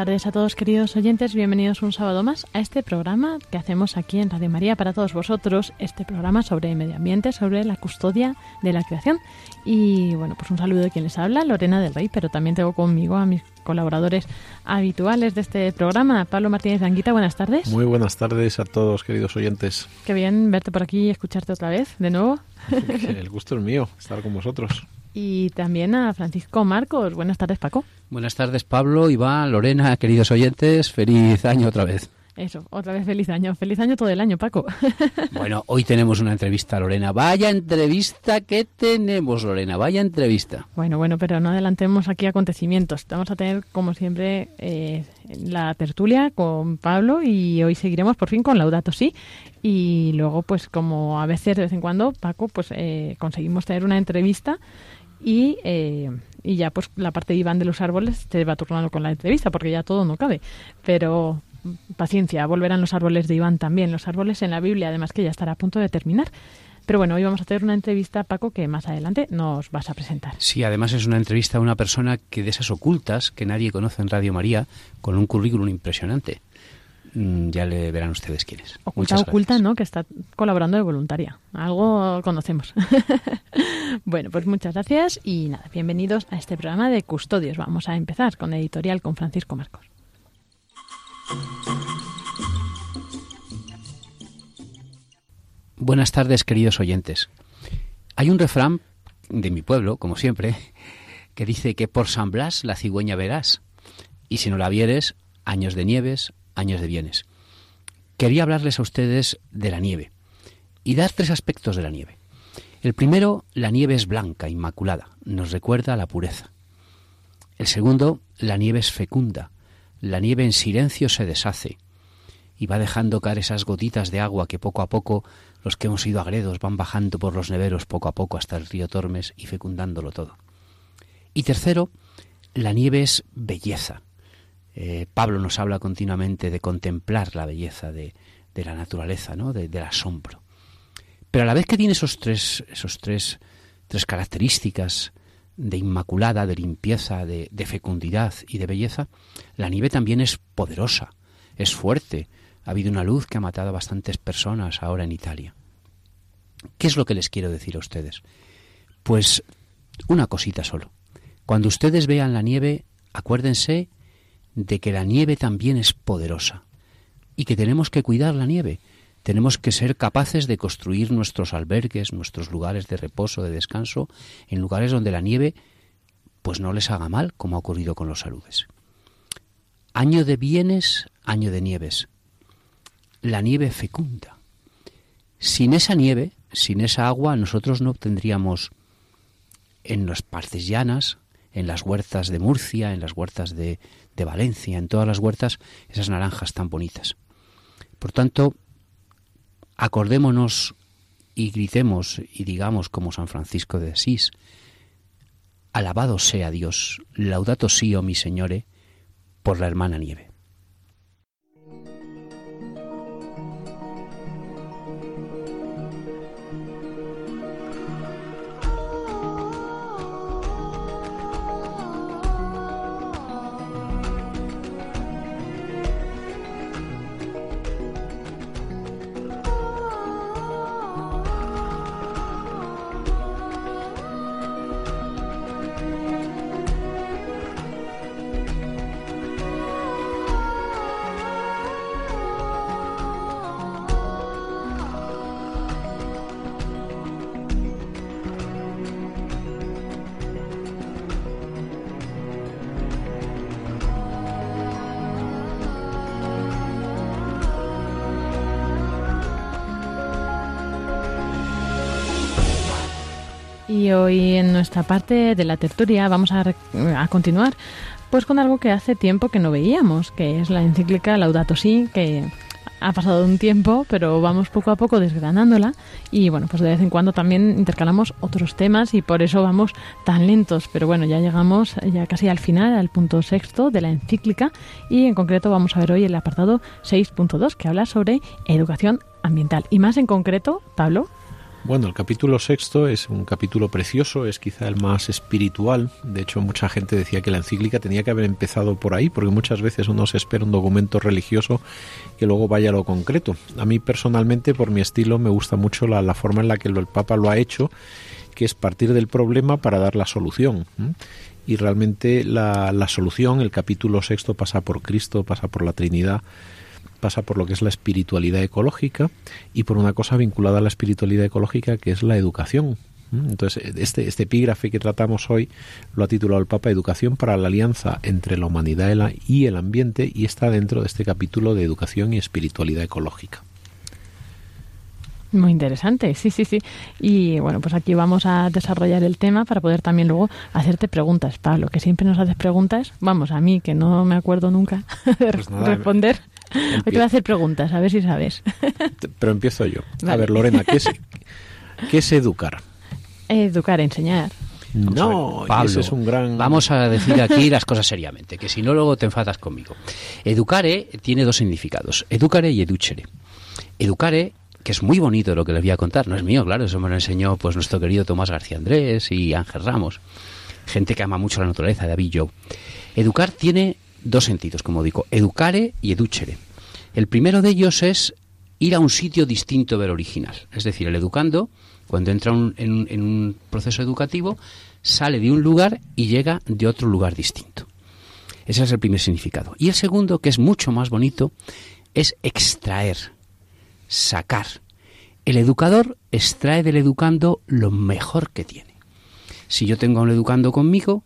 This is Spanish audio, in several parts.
Tardes a todos queridos oyentes, bienvenidos un sábado más a este programa que hacemos aquí en Radio María para todos vosotros, este programa sobre medio ambiente, sobre la custodia de la creación. Y bueno, pues un saludo de quien les habla, Lorena del Rey, pero también tengo conmigo a mis colaboradores habituales de este programa, Pablo Martínez Anguita, buenas tardes. Muy buenas tardes a todos queridos oyentes. Qué bien verte por aquí y escucharte otra vez, de nuevo. El gusto es mío, estar con vosotros. Y también a Francisco Marcos. Buenas tardes, Paco. Buenas tardes, Pablo, Iván, Lorena, queridos oyentes. Feliz año otra vez. Eso, otra vez feliz año. Feliz año todo el año, Paco. Bueno, hoy tenemos una entrevista, Lorena. Vaya entrevista que tenemos, Lorena. Vaya entrevista. Bueno, bueno, pero no adelantemos aquí acontecimientos. Vamos a tener, como siempre, eh, la tertulia con Pablo y hoy seguiremos por fin con Laudato Si. Y luego, pues como a veces, de vez en cuando, Paco, pues eh, conseguimos tener una entrevista y, eh, y ya pues la parte de Iván de los árboles te va turnando con la entrevista porque ya todo no cabe. Pero paciencia, volverán los árboles de Iván también, los árboles en la Biblia, además que ya estará a punto de terminar. Pero bueno, hoy vamos a tener una entrevista, Paco, que más adelante nos vas a presentar. Sí, además es una entrevista a una persona que de esas ocultas que nadie conoce en Radio María, con un currículum impresionante. Mm, Ya le verán ustedes quién es. Oculta, Muchas oculta, gracias. ¿no? Que está colaborando de voluntaria. Algo conocemos. Bueno, pues muchas gracias y nada, bienvenidos a este programa de Custodios. Vamos a empezar con editorial con Francisco Marcos. Buenas tardes, queridos oyentes. Hay un refrán de mi pueblo, como siempre, que dice que por San Blas la cigüeña verás, y si no la vieres, años de nieves, años de bienes. Quería hablarles a ustedes de la nieve y dar tres aspectos de la nieve. El primero, la nieve es blanca, inmaculada, nos recuerda a la pureza. El segundo, la nieve es fecunda, la nieve en silencio se deshace y va dejando caer esas gotitas de agua que poco a poco los que hemos ido agredos van bajando por los neveros poco a poco hasta el río Tormes y fecundándolo todo. Y tercero, la nieve es belleza. Eh, Pablo nos habla continuamente de contemplar la belleza de, la naturaleza, ¿no? del asombro. Pero a la vez que tiene esos tres, esos tres, tres características de inmaculada, de limpieza, de, de fecundidad y de belleza, la nieve también es poderosa, es fuerte, ha habido una luz que ha matado a bastantes personas ahora en Italia. ¿Qué es lo que les quiero decir a ustedes? Pues una cosita solo. Cuando ustedes vean la nieve, acuérdense de que la nieve también es poderosa y que tenemos que cuidar la nieve. Tenemos que ser capaces de construir nuestros albergues, nuestros lugares de reposo, de descanso, en lugares donde la nieve pues no les haga mal, como ha ocurrido con los saludes. Año de bienes, año de nieves la nieve fecunda. Sin esa nieve, sin esa agua, nosotros no obtendríamos en las partes llanas, en las huertas de Murcia, en las huertas de, de Valencia, en todas las huertas, esas naranjas tan bonitas. Por tanto, acordémonos y gritemos y digamos como San Francisco de Asís, alabado sea Dios, laudato si, oh mi Señore, por la hermana nieve. Hoy en nuestra parte de la tertulia vamos a, a, continuar pues con algo que hace tiempo que no veíamos, que es la encíclica Laudato Si, que ha pasado un tiempo, pero vamos poco a poco desgranándola y bueno, pues de vez en cuando también intercalamos otros temas y por eso vamos tan lentos, pero bueno, ya llegamos ya casi al final, al punto sexto de la encíclica y en concreto vamos a ver hoy el apartado 6.2 que habla sobre educación ambiental. Y más en concreto, Pablo, bueno, el capítulo sexto es un capítulo precioso, es quizá el más espiritual. De hecho, mucha gente decía que la encíclica tenía que haber empezado por ahí, porque muchas veces uno se espera un documento religioso que luego vaya a lo concreto. A mí personalmente, por mi estilo, me gusta mucho la, forma en la que el Papa lo ha hecho, que es partir del problema para dar la solución. Y realmente la, la solución, el capítulo sexto pasa por Cristo, pasa por la Trinidad pasa por lo que es la espiritualidad ecológica y por una cosa vinculada a la espiritualidad ecológica que es la educación. Entonces, este, este epígrafe que tratamos hoy lo ha titulado el Papa Educación para la alianza entre la humanidad y el ambiente y está dentro de este capítulo de educación y espiritualidad ecológica. Muy interesante, sí, sí, sí. Y bueno, pues aquí vamos a desarrollar el tema para poder también luego hacerte preguntas, Pablo, que siempre nos haces preguntas. Vamos, a mí, que no me acuerdo nunca de pues responder. Hoy te voy a hacer preguntas, a ver si sabes. Pero empiezo yo. A ver, Lorena, ¿qué es, ¿qué es educar? Educar, enseñar. No, Pablo, es un gran... Vamos a decir aquí las cosas seriamente, que si no luego te enfadas conmigo. Educare tiene dos significados, educare y educere. Educare, que es muy bonito lo que les voy a contar, no es mío, claro, eso me lo enseñó pues nuestro querido Tomás García Andrés y Ángel Ramos, gente que ama mucho la naturaleza, David Joe. Educar tiene dos sentidos, como digo, educare y educere. El primero de ellos es ir a un sitio distinto del original. Es decir, el educando, cuando entra en, un proceso educativo, sale de un lugar y llega de otro lugar distinto. Ese es el primer significado. Y el segundo, que es mucho más bonito, es extraer, sacar. El educador extrae del educando lo mejor que tiene. Si yo tengo a un educando conmigo,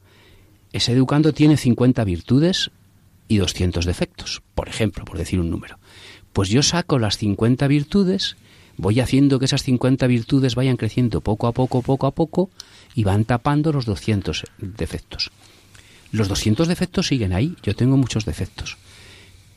ese educando tiene 50 virtudes y 200 defectos, por ejemplo, por decir un número. Pues yo saco las 50 virtudes, voy haciendo que esas 50 virtudes vayan creciendo poco a poco, poco a poco, y van tapando los 200 defectos. Los 200 defectos siguen ahí, yo tengo muchos defectos.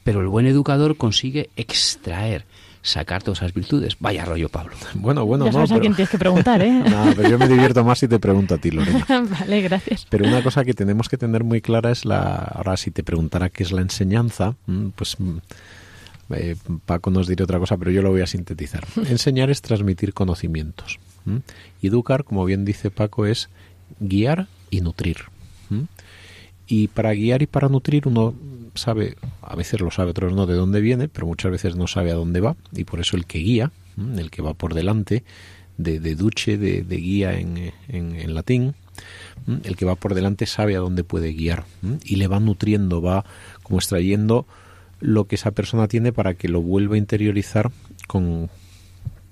Pero el buen educador consigue extraer, sacar todas esas virtudes. Vaya rollo, Pablo. Bueno, bueno, ya sabes a quién tienes que preguntar, ¿eh? no, pero yo me divierto más si te pregunto a ti, Lorena. vale, gracias. Pero una cosa que tenemos que tener muy clara es la... Ahora, si te preguntara qué es la enseñanza, mm, pues eh, Paco nos dirá otra cosa, pero yo lo voy a sintetizar. Enseñar es transmitir conocimientos. Y educar, como bien dice Paco, es guiar y nutrir. Y para guiar y para nutrir uno sabe, a veces lo sabe, otros no, de dónde viene, pero muchas veces no sabe a dónde va. Y por eso el que guía, el que va por delante, de, de duce, de, guía en, en, latín, el que va por delante sabe a dónde puede guiar y le va nutriendo, va como extrayendo lo que esa persona tiene para que lo vuelva a interiorizar con,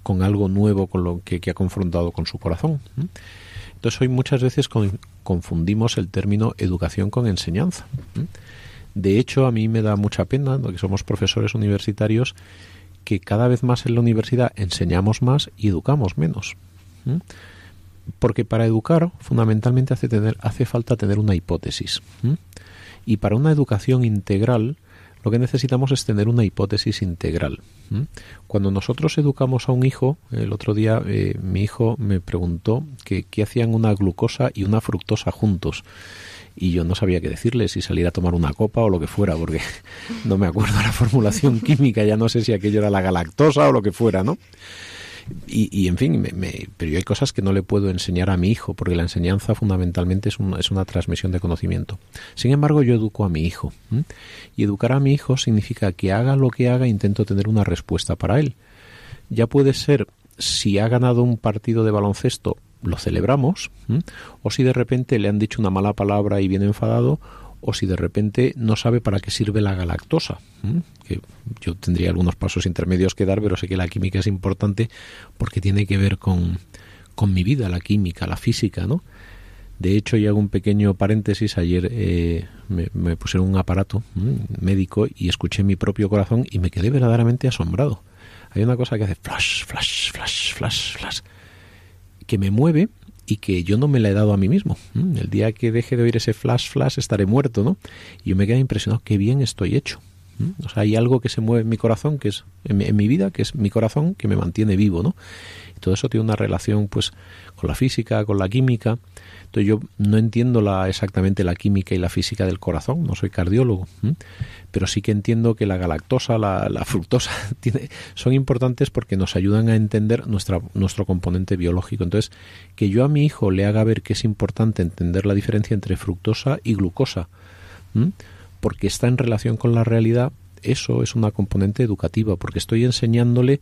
con algo nuevo con lo que, ha confrontado con su corazón. Entonces hoy muchas veces confundimos el término educación con enseñanza. De hecho, a mí me da mucha pena, que somos profesores universitarios, que cada vez más en la universidad enseñamos más y educamos menos. Porque para educar fundamentalmente hace, tener, hace falta tener una hipótesis. Y para una educación integral lo que necesitamos es tener una hipótesis integral. Cuando nosotros educamos a un hijo, el otro día eh, mi hijo me preguntó qué hacían una glucosa y una fructosa juntos y yo no sabía qué decirle, si salir a tomar una copa o lo que fuera, porque no me acuerdo la formulación química, ya no sé si aquello era la galactosa o lo que fuera, ¿no? Y, en fin, me, pero hay cosas que no le puedo enseñar a mi hijo, porque la enseñanza fundamentalmente es, es una transmisión de conocimiento. Sin embargo, yo educo a mi hijo. Y educar a mi hijo significa que haga lo que haga, intento tener una respuesta para él. Ya puede ser, si ha ganado un partido de baloncesto, lo celebramos, o si de repente le han dicho una mala palabra y viene enfadado, o si de repente no sabe para qué sirve la galactosa. Que yo tendría algunos pasos intermedios que dar, pero sé que la química es importante porque tiene que ver con, con mi vida, la química, la física, ¿no? De hecho, y hago un pequeño paréntesis, ayer eh, me, me, pusieron un aparato médico y escuché mi propio corazón y me quedé verdaderamente asombrado. Hay una cosa que hace flash, flash, flash, flash, flash, que me mueve y que yo no me la he dado a mí mismo. El día que deje de oír ese flash flash estaré muerto, ¿no? Y yo me quedé impresionado, qué bien estoy hecho. O sea, hay algo que se mueve en mi corazón, que es en mi, vida, que es mi corazón, que me mantiene vivo, ¿no? Y todo eso tiene una relación, pues, con la física, con la química. Entonces yo no entiendo la, exactamente la química y la física del corazón, no soy cardiólogo, pero sí que entiendo que la galactosa, la, la fructosa, tiene, son importantes porque nos ayudan a entender nuestra, nuestro componente biológico. Entonces, que yo a mi hijo le haga ver que es importante entender la diferencia entre fructosa y glucosa, porque está en relación con la realidad, eso es una componente educativa, porque estoy enseñándole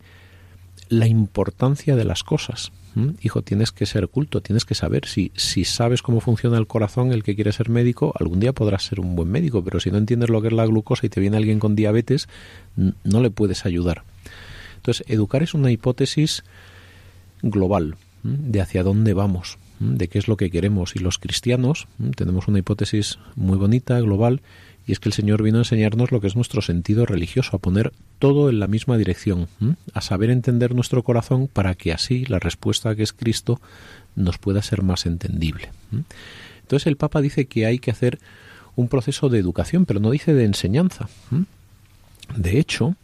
la importancia de las cosas. Hijo, tienes que ser culto, tienes que saber. Si, si sabes cómo funciona el corazón, el que quiere ser médico, algún día podrás ser un buen médico, pero si no entiendes lo que es la glucosa y te viene alguien con diabetes, no le puedes ayudar. Entonces, educar es una hipótesis global de hacia dónde vamos, de qué es lo que queremos. Y los cristianos tenemos una hipótesis muy bonita, global, y es que el Señor vino a enseñarnos lo que es nuestro sentido religioso, a poner todo en la misma dirección, a saber entender nuestro corazón para que así la respuesta que es Cristo nos pueda ser más entendible. Entonces el Papa dice que hay que hacer un proceso de educación, pero no dice de enseñanza. De hecho,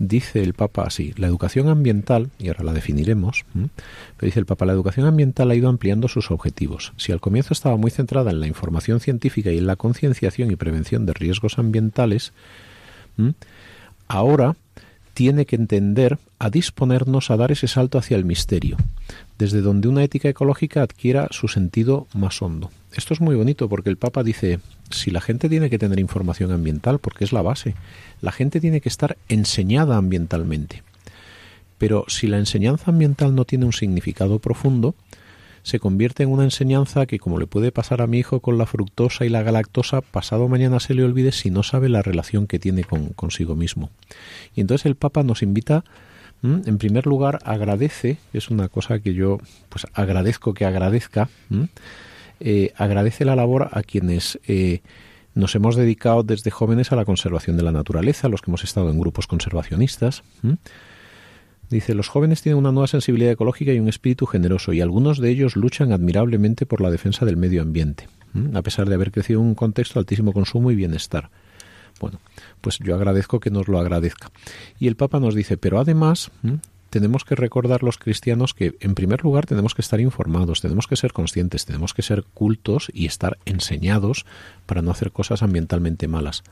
dice el Papa así, la educación ambiental, y ahora la definiremos, pero dice el Papa, la educación ambiental ha ido ampliando sus objetivos. Si al comienzo estaba muy centrada en la información científica y en la concienciación y prevención de riesgos ambientales, ahora tiene que entender a disponernos a dar ese salto hacia el misterio, desde donde una ética ecológica adquiera su sentido más hondo. Esto es muy bonito porque el Papa dice, si la gente tiene que tener información ambiental, porque es la base, la gente tiene que estar enseñada ambientalmente. Pero si la enseñanza ambiental no tiene un significado profundo, se convierte en una enseñanza que, como le puede pasar a mi hijo con la fructosa y la galactosa, pasado mañana se le olvide si no sabe la relación que tiene con consigo mismo. Y entonces el Papa nos invita, en primer lugar, agradece, es una cosa que yo pues agradezco que agradezca, eh, agradece la labor a quienes eh, nos hemos dedicado desde jóvenes a la conservación de la naturaleza, los que hemos estado en grupos conservacionistas. Dice, los jóvenes tienen una nueva sensibilidad ecológica y un espíritu generoso, y algunos de ellos luchan admirablemente por la defensa del medio ambiente, a pesar de haber crecido en un contexto de altísimo consumo y bienestar. Bueno, pues yo agradezco que nos lo agradezca. Y el Papa nos dice, pero además tenemos que recordar los cristianos que, en primer lugar, tenemos que estar informados, tenemos que ser conscientes, tenemos que ser cultos y estar enseñados para no hacer cosas ambientalmente malas.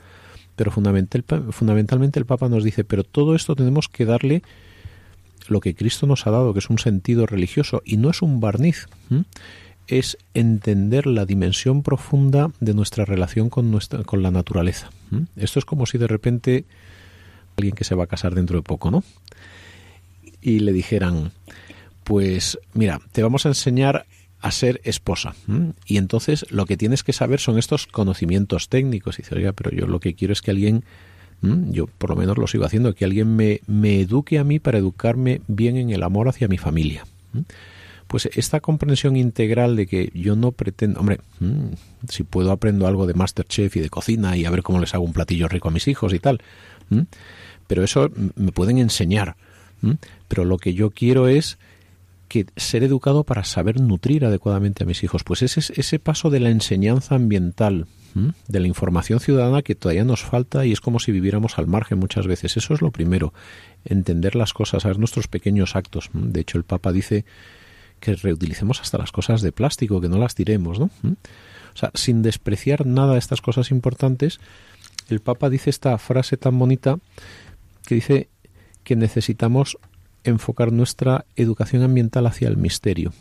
Pero fundamentalmente el Papa nos dice, pero todo esto tenemos que darle lo que Cristo nos ha dado, que es un sentido religioso, y no es un barniz, es entender la dimensión profunda de nuestra relación con, nuestra, con la naturaleza. Esto es como si de repente alguien que se va a casar dentro de poco, ¿no? Y le dijeran, pues mira, te vamos a enseñar a ser esposa. Y entonces lo que tienes que saber son estos conocimientos técnicos. Y dice, oiga, pero yo lo que quiero es que alguien ¿Mm? Yo por lo menos lo sigo haciendo, que alguien me, me eduque a mí para educarme bien en el amor hacia mi familia. ¿Mm? Pues esta comprensión integral de que yo no pretendo, hombre, ¿Mm? si puedo aprendo algo de Masterchef y de cocina y a ver cómo les hago un platillo rico a mis hijos y tal, pero eso me pueden enseñar. Pero lo que yo quiero es que ser educado para saber nutrir adecuadamente a mis hijos. Pues ese, ese paso de la enseñanza ambiental, de la información ciudadana que todavía nos falta y es como si viviéramos al margen muchas veces. Eso es lo primero, entender las cosas, saber nuestros pequeños actos. De hecho, el Papa dice que reutilicemos hasta las cosas de plástico, que no las tiremos, ¿no? O sea, sin despreciar nada de estas cosas importantes, el Papa dice esta frase tan bonita que dice que necesitamos enfocar nuestra educación ambiental hacia el misterio.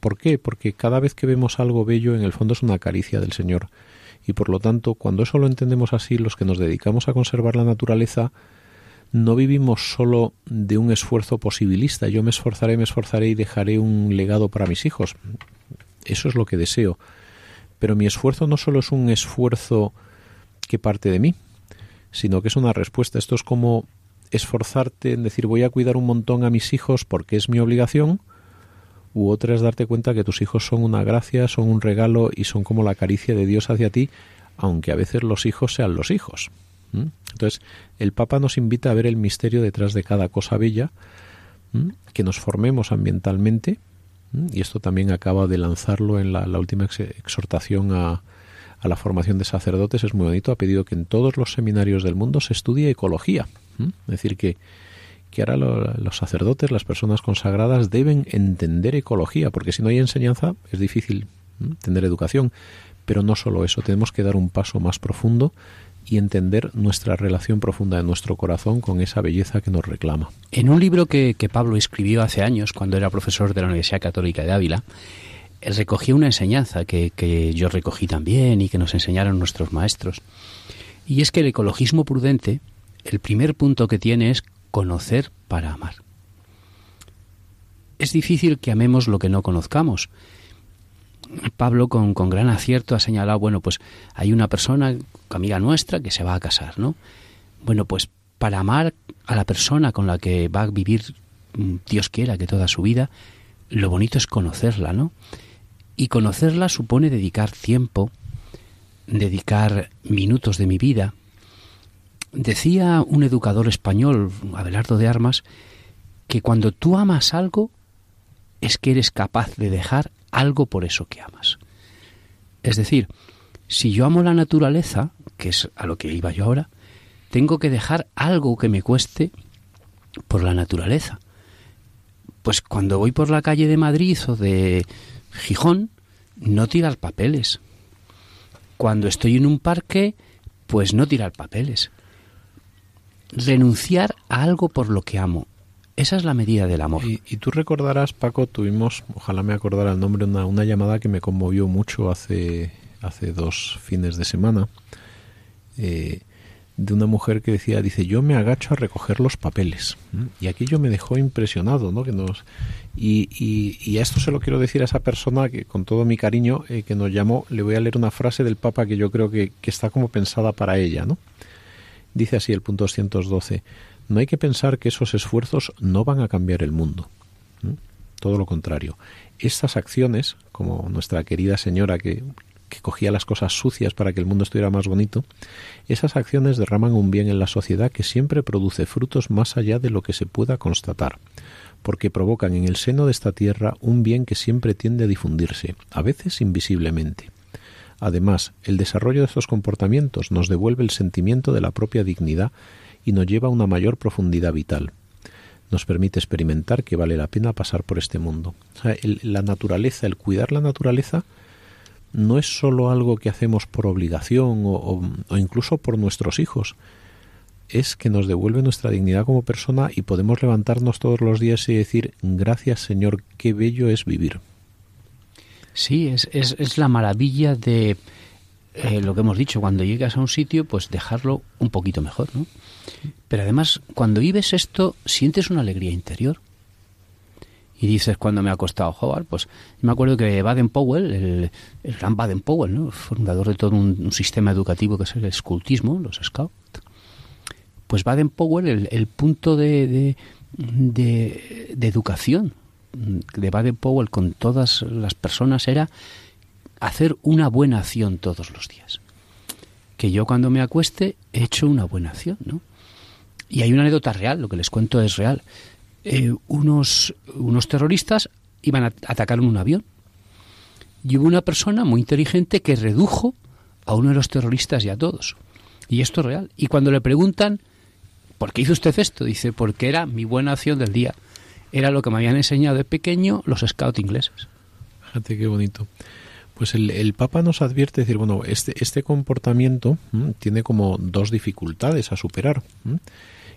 ¿Por qué? Porque cada vez que vemos algo bello, en el fondo es una caricia del Señor y por lo tanto cuando eso lo entendemos así los que nos dedicamos a conservar la naturaleza no vivimos solo de un esfuerzo posibilista yo me esforzaré me esforzaré y dejaré un legado para mis hijos. Eso es lo que deseo. Pero mi esfuerzo no solo es un esfuerzo que parte de mí sino que es una respuesta. Esto es como esforzarte en decir voy a cuidar un montón a mis hijos porque es mi obligación u otra es darte cuenta que tus hijos son una gracia, son un regalo y son como la caricia de Dios hacia ti, aunque a veces los hijos sean los hijos. Entonces, el Papa nos invita a ver el misterio detrás de cada cosa bella, que nos formemos ambientalmente, y esto también acaba de lanzarlo en la, última exhortación a, a, la formación de sacerdotes, es muy bonito, ha pedido que en todos los seminarios del mundo se estudie ecología, es decir, que que ahora los sacerdotes, las personas consagradas, deben entender ecología, porque si no hay enseñanza es difícil tener educación. Pero no solo eso, tenemos que dar un paso más profundo y entender nuestra relación profunda de nuestro corazón con esa belleza que nos reclama. En un libro que, que Pablo escribió hace años, cuando era profesor de la Universidad Católica de Ávila, recogía una enseñanza que, que yo recogí también y que nos enseñaron nuestros maestros. Y es que el ecologismo prudente, el primer punto que tiene es conocer para amar. Es difícil que amemos lo que no conozcamos. Pablo con, gran acierto ha señalado, bueno, pues hay una persona, amiga nuestra, que se va a casar, ¿no? Bueno, pues para amar a la persona con la que va a vivir, mm, Dios quiera que toda su vida, lo bonito es conocerla, ¿no? Y conocerla supone dedicar tiempo, dedicar minutos de mi vida, Decía un educador español, Abelardo de Armas, que cuando tú amas algo es que eres capaz de dejar algo por eso que amas. Es decir, si yo amo la naturaleza, que es a lo que iba yo ahora, tengo que dejar algo que me cueste por la naturaleza. Pues cuando voy por la calle de Madrid o de Gijón, no tirar papeles. Cuando estoy en un parque, pues no tirar papeles renunciar a algo por lo que amo. Esa es la medida del amor. Y, tú recordarás, Paco, tuvimos, ojalá me acordara el nombre, una, una llamada que me conmovió mucho hace, hace dos fines de semana, eh, de una mujer que decía, dice, yo me agacho a recoger los papeles. Y aquello me dejó impresionado, ¿no? Que nos, y, y, a esto se lo quiero decir a esa persona que con todo mi cariño eh, que nos llamó, le voy a leer una frase del Papa que yo creo que, que está como pensada para ella, ¿no? Dice así el punto 212, no hay que pensar que esos esfuerzos no van a cambiar el mundo. Todo lo contrario. Estas acciones, como nuestra querida señora que que cogía las cosas sucias para que el mundo estuviera más bonito, esas acciones derraman un bien en la sociedad que siempre produce frutos más allá de lo que se pueda constatar, porque provocan en el seno de esta tierra un bien que siempre tiende a difundirse, a veces invisiblemente. Además, el desarrollo de estos comportamientos nos devuelve el sentimiento de la propia dignidad y nos lleva a una mayor profundidad vital. Nos permite experimentar que vale la pena pasar por este mundo. la naturaleza, el cuidar la naturaleza, no es sólo algo que hacemos por obligación o, incluso por nuestros hijos, es que nos devuelve nuestra dignidad como persona y podemos levantarnos todos los días y decir, gracias Señor, qué bello es vivir. Sí, es, es, es la maravilla de eh, lo que hemos dicho, cuando llegas a un sitio, pues dejarlo un poquito mejor, ¿no? Pero además, cuando vives esto, sientes una alegría interior y dices cuando me ha costado jugar, pues me acuerdo que Baden Powell, el, gran Baden Powell, ¿no? fundador de todo un, sistema educativo que es el escultismo, los scouts, pues Baden Powell, el, punto de, de, de, educación de Baden Powell con todas las personas era hacer una buena acción todos los días. Que yo cuando me acueste he hecho una buena acción, ¿no? Y hay una anécdota real, lo que les cuento es real. Eh, unos, unos terroristas iban a atacar un avión. Y hubo una persona muy inteligente que redujo a uno de los terroristas y a todos. Y esto es real. Y cuando le preguntan, ¿por qué hizo usted esto? Dice, porque era mi buena acción del día. Era lo que me habían enseñado de pequeño los scouts ingleses. Fíjate qué bonito. Pues el, Papa nos advierte, decir, bueno, este, este comportamiento tiene como dos dificultades a superar.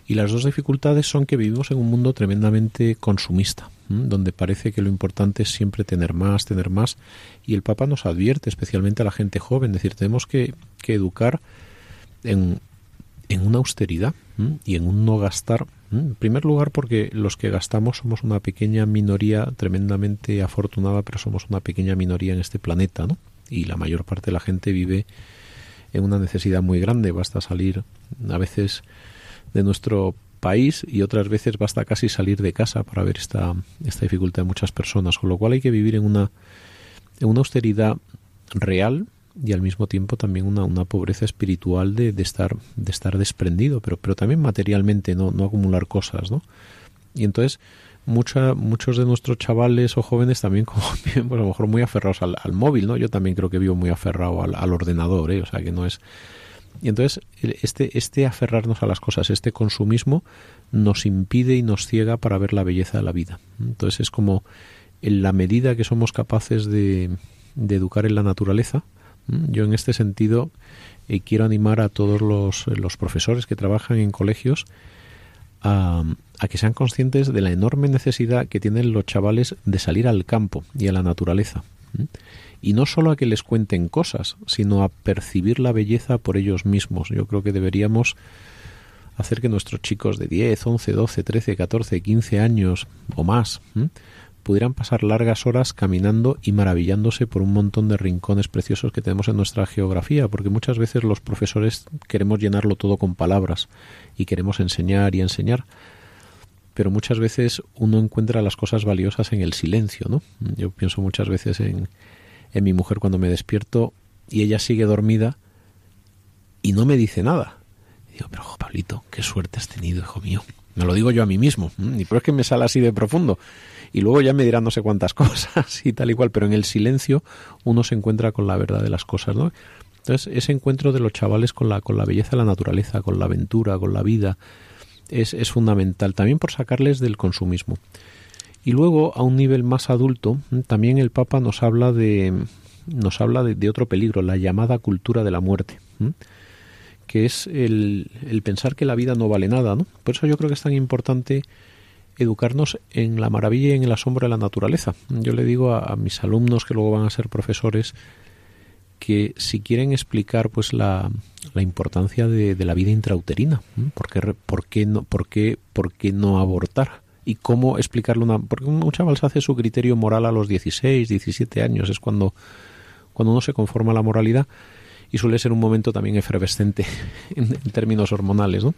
Y las dos dificultades son que vivimos en un mundo tremendamente consumista, donde parece que lo importante es siempre tener más, tener más. Y el Papa nos advierte, especialmente a la gente joven, decir, tenemos que, educar en, en, una austeridad y en un no gastar. En primer lugar, porque los que gastamos somos una pequeña minoría tremendamente afortunada, pero somos una pequeña minoría en este planeta, ¿no? Y la mayor parte de la gente vive en una necesidad muy grande. Basta salir a veces de nuestro país y otras veces basta casi salir de casa para ver esta, esta dificultad de muchas personas, con lo cual hay que vivir en una, en una austeridad real y al mismo tiempo también una, una pobreza espiritual de, de, estar, de estar desprendido, pero, pero también materialmente, no, no acumular cosas, ¿no? Y entonces mucha, muchos de nuestros chavales o jóvenes también como pues a lo mejor muy aferrados al, al, móvil, ¿no? Yo también creo que vivo muy aferrado al, al ordenador, ¿eh? O sea que no es y entonces este, este aferrarnos a las cosas, este consumismo, nos impide y nos ciega para ver la belleza de la vida. Entonces es como en la medida que somos capaces de educar en la naturaleza, yo en este sentido eh, quiero animar a todos los, los, profesores que trabajan en colegios a, a, que sean conscientes de la enorme necesidad que tienen los chavales de salir al campo y a la naturaleza y no solo a que les cuenten cosas, sino a percibir la belleza por ellos mismos. Yo creo que deberíamos hacer que nuestros chicos de 10, 11, 12, 13, 14, 15 años o más pudieran pasar largas horas caminando y maravillándose por un montón de rincones preciosos que tenemos en nuestra geografía, porque muchas veces los profesores queremos llenarlo todo con palabras y queremos enseñar y enseñar, pero muchas veces uno encuentra las cosas valiosas en el silencio, ¿no? Yo pienso muchas veces en, en mi mujer cuando me despierto y ella sigue dormida y no me dice nada. digo, pero Pablito, qué suerte has tenido, hijo mío. Me lo digo yo a mí mismo, ni por es que me sale así de profundo. Y luego ya me dirán no sé cuántas cosas y tal y cual, pero en el silencio uno se encuentra con la verdad de las cosas, ¿no? Entonces, ese encuentro de los chavales con la, con la belleza de la naturaleza, con la aventura, con la vida, es, es fundamental, también por sacarles del consumismo. Y luego, a un nivel más adulto, también el Papa nos habla de, nos habla de, otro peligro, la llamada cultura de la muerte, que es el, el, pensar que la vida no vale nada. ¿no? Por eso yo creo que es tan importante educarnos en la maravilla y en el asombro de la naturaleza. Yo le digo a, mis alumnos que luego van a ser profesores que si quieren explicar pues la, la importancia de, de, la vida intrauterina, ¿por qué, por qué no, por qué, por qué no abortar? y cómo explicarle una porque un chaval se hace su criterio moral a los 16, 17 años, es cuando cuando uno se conforma a la moralidad y suele ser un momento también efervescente en, en términos hormonales, ¿no?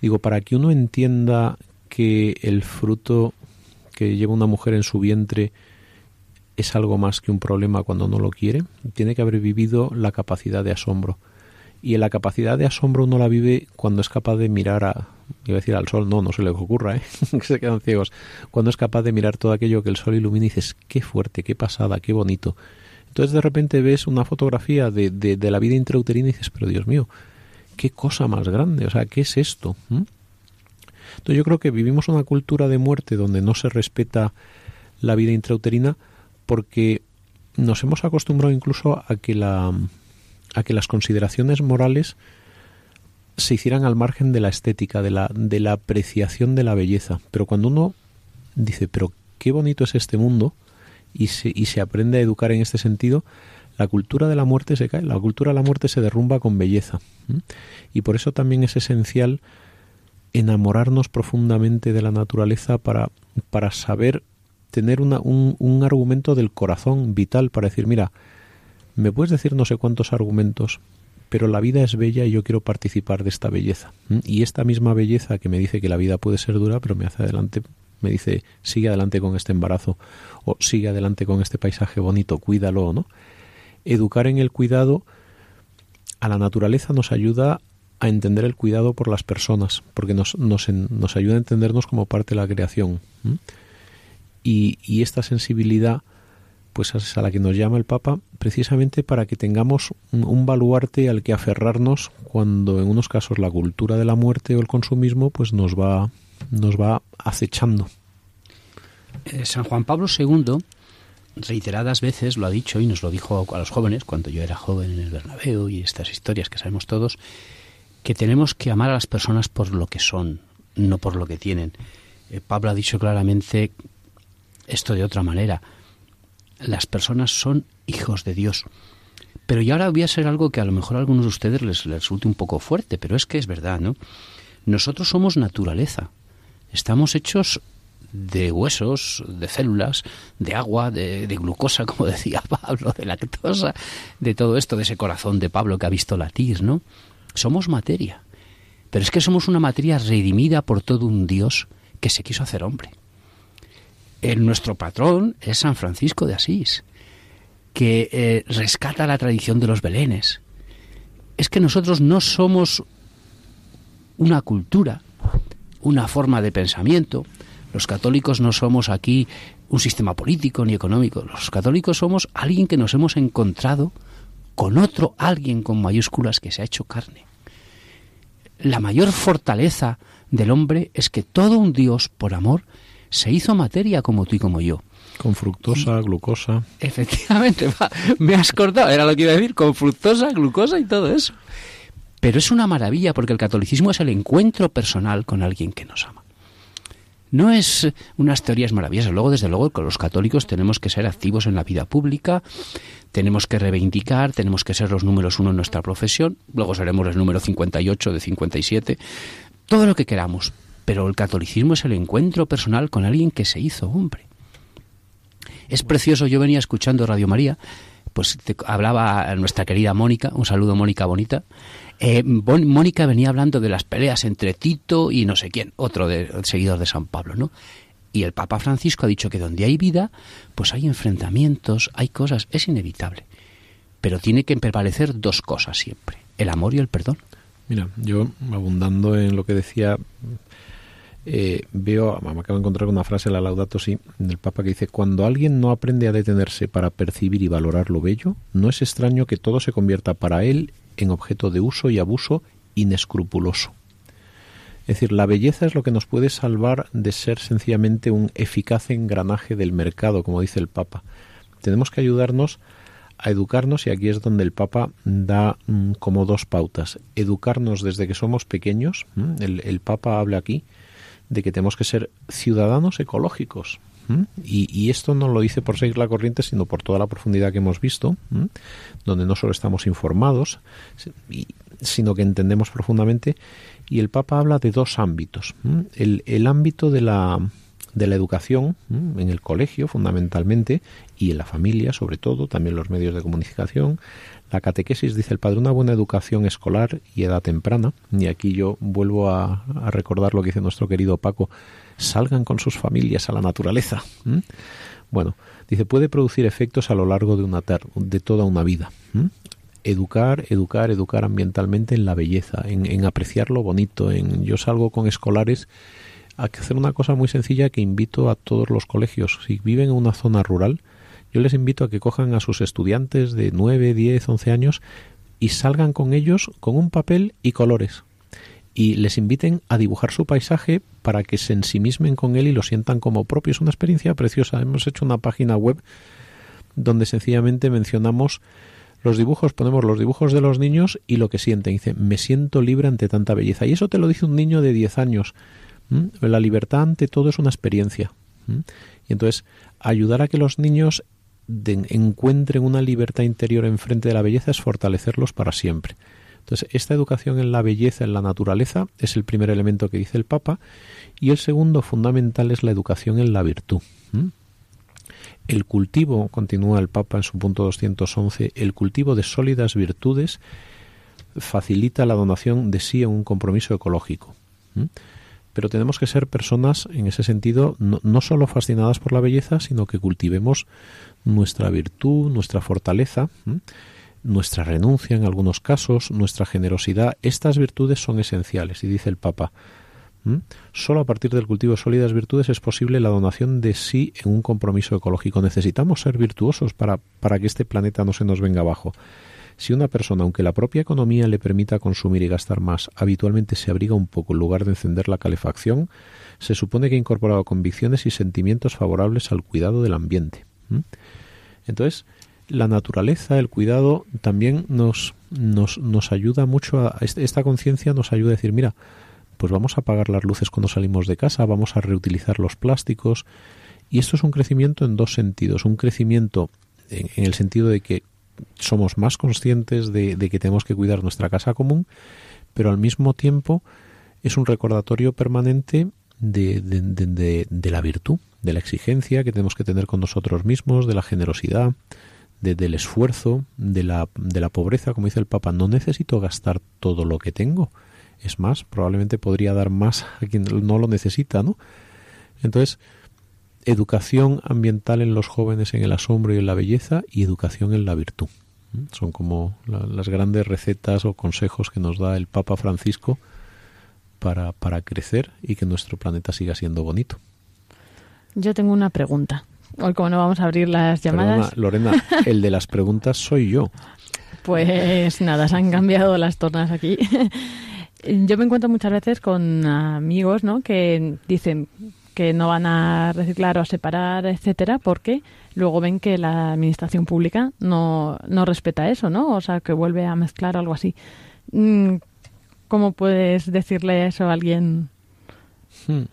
Digo, para que uno entienda que el fruto que lleva una mujer en su vientre es algo más que un problema cuando no lo quiere, tiene que haber vivido la capacidad de asombro. Y en la capacidad de asombro uno la vive cuando es capaz de mirar a, iba a decir al sol, no, no se le ocurra, ¿eh? que se quedan ciegos. Cuando es capaz de mirar todo aquello que el sol ilumina y dices, qué fuerte, qué pasada, qué bonito. Entonces de repente ves una fotografía de, de, de la vida intrauterina y dices, pero Dios mío, qué cosa más grande, o sea, ¿qué es esto? Entonces yo creo que vivimos una cultura de muerte donde no se respeta la vida intrauterina porque nos hemos acostumbrado incluso a que la que las consideraciones morales se hicieran al margen de la estética, de la, de la apreciación de la belleza. Pero cuando uno dice, pero qué bonito es este mundo, y se, y se aprende a educar en este sentido, la cultura de la muerte se cae, la cultura de la muerte se derrumba con belleza. Y por eso también es esencial enamorarnos profundamente de la naturaleza para, para saber tener una, un, un argumento del corazón vital para decir, mira, me puedes decir no sé cuántos argumentos, pero la vida es bella y yo quiero participar de esta belleza. Y esta misma belleza que me dice que la vida puede ser dura, pero me hace adelante, me dice, sigue adelante con este embarazo, o sigue adelante con este paisaje bonito, cuídalo, ¿no? Educar en el cuidado a la naturaleza nos ayuda a entender el cuidado por las personas, porque nos, nos, nos ayuda a entendernos como parte de la creación. Y, y, esta sensibilidad, pues es a la que nos llama el Papa, precisamente para que tengamos un, baluarte al que aferrarnos cuando en unos casos la cultura de la muerte o el consumismo pues nos va, nos va acechando. Eh, San Juan Pablo II reiteradas veces lo ha dicho y nos lo dijo a los jóvenes cuando yo era joven en el Bernabéu y estas historias que sabemos todos, que tenemos que amar a las personas por lo que son, no por lo que tienen. Eh, Pablo ha dicho claramente esto de otra manera. Las personas son hijos de Dios. Pero y ahora voy a ser algo que a lo mejor a algunos de ustedes les, resulte un poco fuerte, pero es que es verdad, ¿no? Nosotros somos naturaleza. Estamos hechos de huesos, de células, de agua, de, glucosa, como decía Pablo, de lactosa, de todo esto, de ese corazón de Pablo que ha visto latir, ¿no? Somos materia. Pero es que somos una materia redimida por todo un Dios que se quiso hacer hombre. El, nuestro patrón es San Francisco de Asís, que eh, rescata la tradición de los belenes. Es que nosotros no somos una cultura, una forma de pensamiento. Los católicos no somos aquí un sistema político ni económico. Los católicos somos alguien que nos hemos encontrado con otro alguien con mayúsculas que se ha hecho carne. La mayor fortaleza del hombre es que todo un Dios, por amor, se hizo materia como tú y como yo. Con fructosa, y, glucosa. Efectivamente, me has cortado, era lo que iba a decir, con fructosa, glucosa y todo eso. Pero es una maravilla porque el catolicismo es el encuentro personal con alguien que nos ama. No es unas teorías maravillosas. Luego, desde luego, los católicos tenemos que ser activos en la vida pública, tenemos que reivindicar, tenemos que ser los números uno en nuestra profesión, luego seremos el número 58 de 57, todo lo que queramos. Pero el catolicismo es el encuentro personal con alguien que se hizo hombre. Es precioso, yo venía escuchando Radio María, pues te, hablaba nuestra querida Mónica, un saludo Mónica Bonita, eh, Mónica venía hablando de las peleas entre Tito y no sé quién, otro de, seguidor de San Pablo, ¿no? Y el Papa Francisco ha dicho que donde hay vida, pues hay enfrentamientos, hay cosas, es inevitable. Pero tiene que prevalecer dos cosas siempre, el amor y el perdón. Mira, yo abundando en lo que decía, eh, veo, me acabo de encontrar una frase la Laudato Si del Papa que dice, cuando alguien no aprende a detenerse para percibir y valorar lo bello, no es extraño que todo se convierta para él en objeto de uso y abuso inescrupuloso. Es decir, la belleza es lo que nos puede salvar de ser sencillamente un eficaz engranaje del mercado, como dice el Papa. Tenemos que ayudarnos a educarnos y aquí es donde el Papa da mm, como dos pautas. Educarnos desde que somos pequeños. El, el, Papa habla aquí de que tenemos que ser ciudadanos ecológicos. Y, esto no lo dice por seguir la corriente, sino por toda la profundidad que hemos visto, donde no solo estamos informados, sino que entendemos profundamente. Y el Papa habla de dos ámbitos. El, el ámbito de la, de la educación, en el colegio fundamentalmente, y en la familia sobre todo, también los medios de comunicación. La catequesis, dice el padre, una buena educación escolar y edad temprana. Y aquí yo vuelvo a, recordar lo que dice nuestro querido Paco, salgan con sus familias a la naturaleza. Bueno, dice, puede producir efectos a lo largo de, una de toda una vida. Educar, educar, educar ambientalmente en la belleza, en, en apreciar lo bonito. En, yo salgo con escolares que hacer una cosa muy sencilla que invito a todos los colegios. Si viven en una zona rural, yo les invito a que cojan a sus estudiantes de 9, 10, 11 años y salgan con ellos con un papel y colores. Y les inviten a dibujar su paisaje para que se ensimismen con él y lo sientan como propio. Es una experiencia preciosa. Hemos hecho una página web donde sencillamente mencionamos los dibujos, ponemos los dibujos de los niños y lo que sienten. Dice, me siento libre ante tanta belleza. Y eso te lo dice un niño de 10 años. La libertad ante todo es una experiencia. Y entonces, ayudar a que los niños encuentren una libertad interior enfrente de la belleza es fortalecerlos para siempre. Entonces, esta educación en la belleza, en la naturaleza, es el primer elemento que dice el Papa, y el segundo fundamental es la educación en la virtud. El cultivo, continúa el Papa en su punto 211, el cultivo de sólidas virtudes facilita la donación de sí en un compromiso ecológico pero tenemos que ser personas en ese sentido no, no, solo fascinadas por la belleza, sino que cultivemos nuestra virtud, nuestra fortaleza, nuestra renuncia en algunos casos, nuestra generosidad. Estas virtudes son esenciales y dice el Papa. Solo a partir del cultivo de sólidas virtudes es posible la donación de sí en un compromiso ecológico. Necesitamos ser virtuosos para, para que este planeta no se nos venga abajo. Si una persona, aunque la propia economía le permita consumir y gastar más, habitualmente se abriga un poco en lugar de encender la calefacción, se supone que ha incorporado convicciones y sentimientos favorables al cuidado del ambiente. Entonces, la naturaleza, el cuidado, también nos, nos, nos ayuda mucho a. Este, esta conciencia nos ayuda a decir, mira, pues vamos a apagar las luces cuando salimos de casa, vamos a reutilizar los plásticos. Y esto es un crecimiento en dos sentidos. Un crecimiento en el sentido de que somos más conscientes de, que tenemos que cuidar nuestra casa común, pero al mismo tiempo es un recordatorio permanente de, la virtud, de la exigencia que tenemos que tener con nosotros mismos, de la generosidad, del esfuerzo, de la, de la pobreza, como dice el Papa, no necesito gastar todo lo que tengo. Es más, probablemente podría dar más a quien no lo necesita, ¿no? Entonces, educación ambiental en los jóvenes en el asombro y en la belleza y educación en la virtud. ¿Mm? Son como las grandes recetas o consejos que nos da el Papa Francisco para, para crecer y que nuestro planeta siga siendo bonito. Yo tengo una pregunta. Hoy como no vamos a abrir las llamadas... Lorena, el de las preguntas soy yo. Pues nada, se han cambiado las tornas aquí. Yo me encuentro muchas veces con amigos, ¿no? Que dicen, que no van a reciclar o a separar, etcétera, porque luego ven que la administración pública no, no respeta eso, ¿no? O sea, que vuelve a mezclar algo así. Mm, ¿Cómo puedes decirle eso a alguien? Hmm.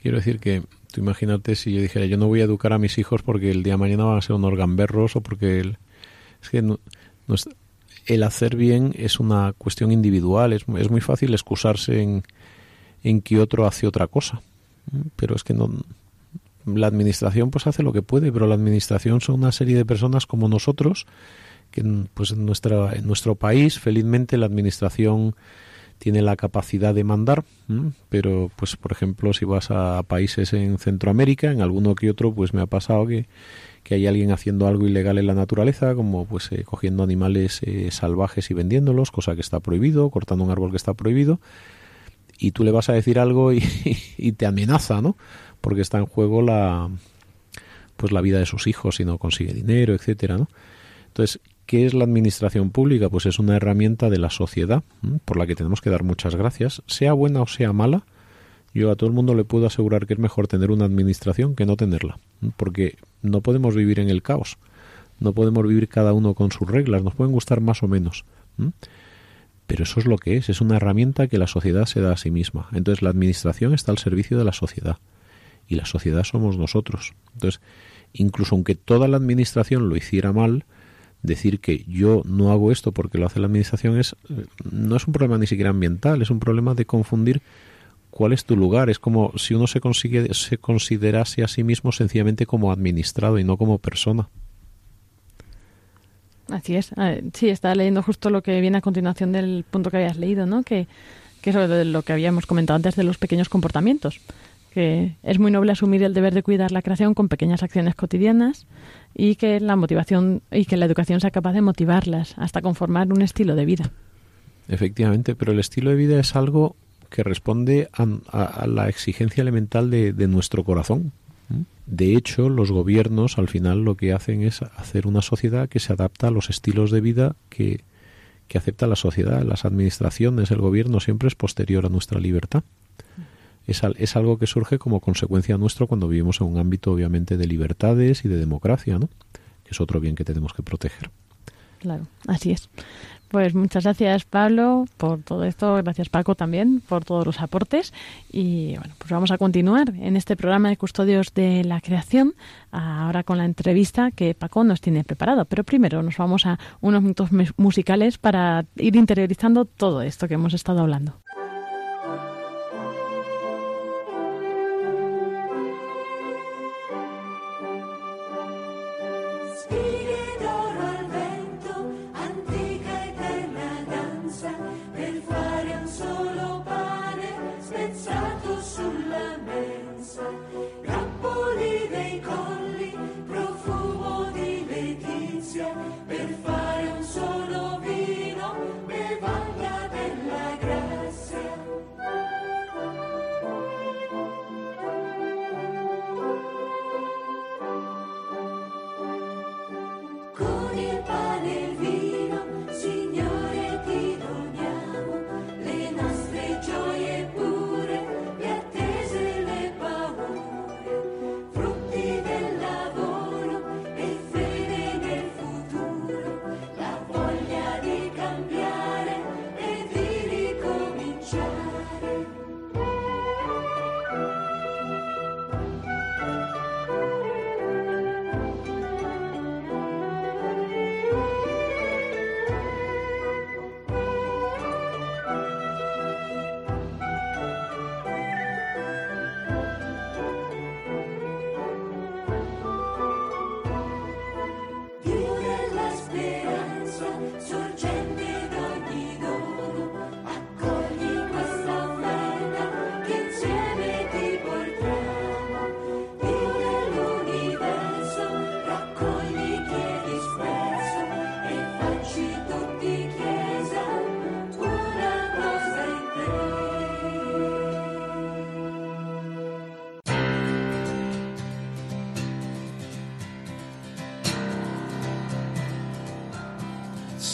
Quiero decir que tú imagínate si yo dijera yo no voy a educar a mis hijos porque el día de mañana van a ser unos gamberros o porque el, es que no, el hacer bien es una cuestión individual, es, es muy fácil excusarse en, en que otro hace otra cosa pero es que no la administración pues hace lo que puede, pero la administración son una serie de personas como nosotros que pues en nuestra en nuestro país felizmente la administración tiene la capacidad de mandar, pero pues por ejemplo si vas a países en Centroamérica, en alguno que otro pues me ha pasado que, que hay alguien haciendo algo ilegal en la naturaleza, como pues eh, cogiendo animales eh, salvajes y vendiéndolos, cosa que está prohibido, cortando un árbol que está prohibido, y tú le vas a decir algo y, te amenaza, ¿no? Porque está en juego la pues la vida de sus hijos si no consigue dinero, etcétera, ¿no? Entonces, ¿qué es la administración pública? Pues es una herramienta de la sociedad por la que tenemos que dar muchas gracias, sea buena o sea mala. Yo a todo el mundo le puedo asegurar que es mejor tener una administración que no tenerla, porque no podemos vivir en el caos, no podemos vivir cada uno con sus reglas, nos pueden gustar más o menos. Pero eso es lo que es, es una herramienta que la sociedad se da a sí misma. Entonces la administración está al servicio de la sociedad. y la sociedad somos nosotros. Entonces, incluso aunque toda la administración lo hiciera mal, decir que yo no hago esto porque lo hace la administración es eh, no es un problema ni siquiera ambiental, es un problema de confundir cuál es tu lugar. Es como si uno se, consigue, se considerase a sí mismo sencillamente como administrado y no como persona. Así es. Sí, estaba leyendo justo lo que viene a continuación del punto que habías leído, ¿no? Que, que es lo que habíamos comentado antes de los pequeños comportamientos. Que es muy noble asumir el deber de cuidar la creación con pequeñas acciones cotidianas y que la motivación y que la educación sea capaz de motivarlas hasta conformar un estilo de vida. Efectivamente, pero el estilo de vida es algo que responde a, la exigencia elemental de, nuestro corazón. De hecho, los gobiernos al final lo que hacen es hacer una sociedad que se adapta a los estilos de vida que, que acepta la sociedad. Las administraciones, el gobierno siempre es posterior a nuestra libertad. Es, es, algo que surge como consecuencia nuestro cuando vivimos en un ámbito obviamente de libertades y de democracia, ¿no? que es otro bien que tenemos que proteger. Claro, así es. Pues muchas gracias Pablo por todo esto, gracias Paco también por todos los aportes. Y bueno, pues vamos a continuar en este programa de Custodios de la Creación, ahora con la entrevista que Paco nos tiene preparado, pero primero nos vamos a unos minutos musicales para ir interiorizando todo esto que hemos estado hablando.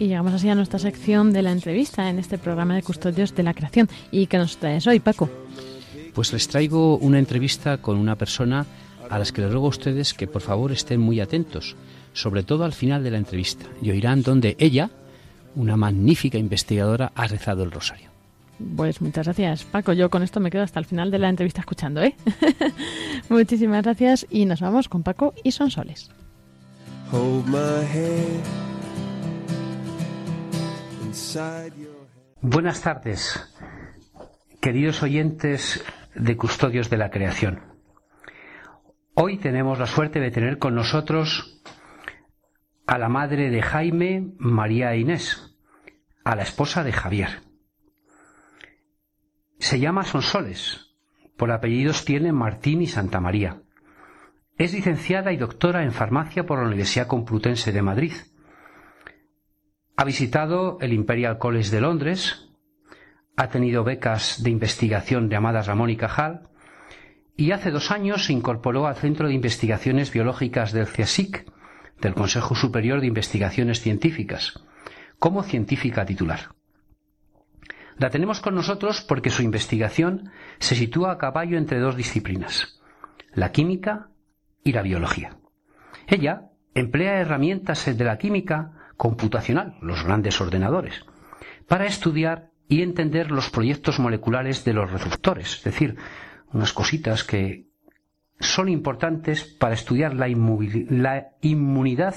Y llegamos así a nuestra sección de la entrevista en este programa de Custodios de la Creación. ¿Y qué nos traes hoy, Paco? Pues les traigo una entrevista con una persona a las que les ruego a ustedes que por favor estén muy atentos, sobre todo al final de la entrevista, y oirán donde ella, una magnífica investigadora, ha rezado el rosario. Pues muchas gracias, Paco. Yo con esto me quedo hasta el final de la entrevista escuchando, ¿eh? Muchísimas gracias y nos vamos con Paco y Sonsoles. Buenas tardes, queridos oyentes de Custodios de la Creación. Hoy tenemos la suerte de tener con nosotros a la madre de Jaime, María Inés, a la esposa de Javier. Se llama Sonsoles, por apellidos tiene Martín y Santa María. Es licenciada y doctora en farmacia por la Universidad Complutense de Madrid ha visitado el Imperial College de Londres, ha tenido becas de investigación llamadas Ramón y Cajal y hace dos años se incorporó al Centro de Investigaciones Biológicas del CSIC, del Consejo Superior de Investigaciones Científicas, como científica titular. La tenemos con nosotros porque su investigación se sitúa a caballo entre dos disciplinas, la química y la biología. Ella emplea herramientas de la química computacional, los grandes ordenadores, para estudiar y entender los proyectos moleculares de los receptores, es decir, unas cositas que son importantes para estudiar la, inmunidad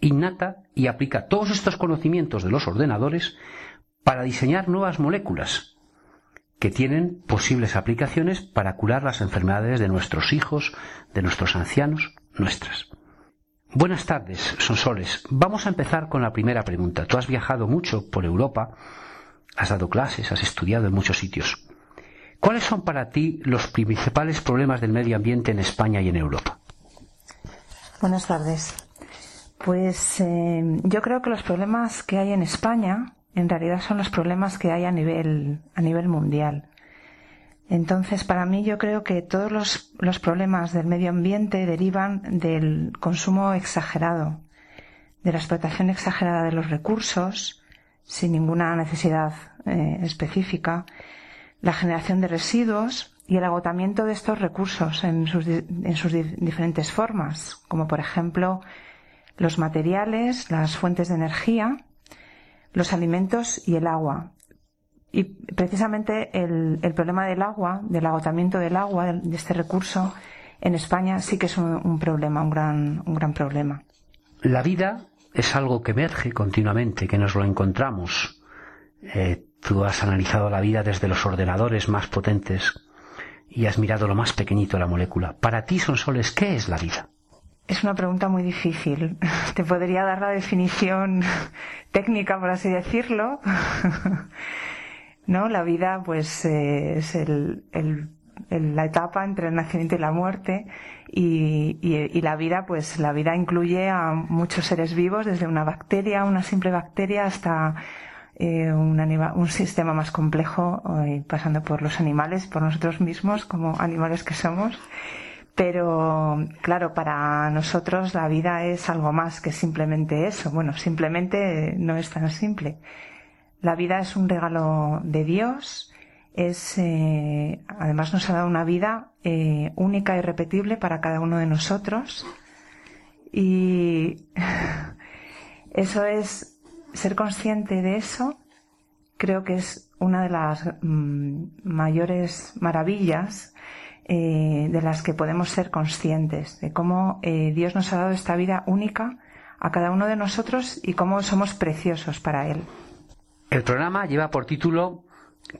innata y aplica todos estos conocimientos de los ordenadores para diseñar nuevas moléculas que tienen posibles aplicaciones para curar las enfermedades de nuestros hijos, de nuestros ancianos, nuestras. Buenas tardes, Sonsoles. Vamos a empezar con la primera pregunta. Tú has viajado mucho por Europa, has dado clases, has estudiado en muchos sitios. ¿Cuáles son para ti los principales problemas del medio ambiente en España y en Europa? Buenas tardes. Pues eh, yo creo que los problemas que hay en España en realidad son los problemas que hay a nivel, a nivel mundial. Entonces, para mí yo creo que todos los, problemas del medio ambiente derivan del consumo exagerado, de la explotación exagerada de los recursos, sin ninguna necesidad eh, específica, la generación de residuos y el agotamiento de estos recursos en sus diferentes formas, como por ejemplo los materiales, las fuentes de energía, los alimentos y el agua. Y precisamente el, el problema del agua, del agotamiento del agua, de, este recurso, en España sí que es un, problema, un gran, un gran problema. La vida es algo que emerge continuamente, que nos lo encontramos. Eh, Tú has analizado la vida desde los ordenadores más potentes y has mirado lo más pequeñito de la molécula. Para ti, Sonsoles, ¿qué es la vida? Es una pregunta muy difícil. Te podría dar la definición técnica, por así decirlo. ¿No? La vida, pues, eh, es el, la etapa entre el nacimiento y la muerte. Y, y, la vida, pues, la vida incluye a muchos seres vivos, desde una bacteria, una simple bacteria, hasta eh, un, sistema más complejo, eh, pasando por los animales, por nosotros mismos, como animales que somos. Pero, claro, para nosotros la vida es algo más que simplemente eso. Bueno, simplemente no es tan simple. La vida es un regalo de Dios, es, eh, además nos ha dado una vida eh, única y repetible para cada uno de nosotros. Y eso es ser consciente de eso creo que es una de las mm, mayores maravillas eh, de las que podemos ser conscientes, de cómo Dios nos ha dado esta vida única a cada uno de nosotros y cómo somos preciosos para Él. El programa lleva por título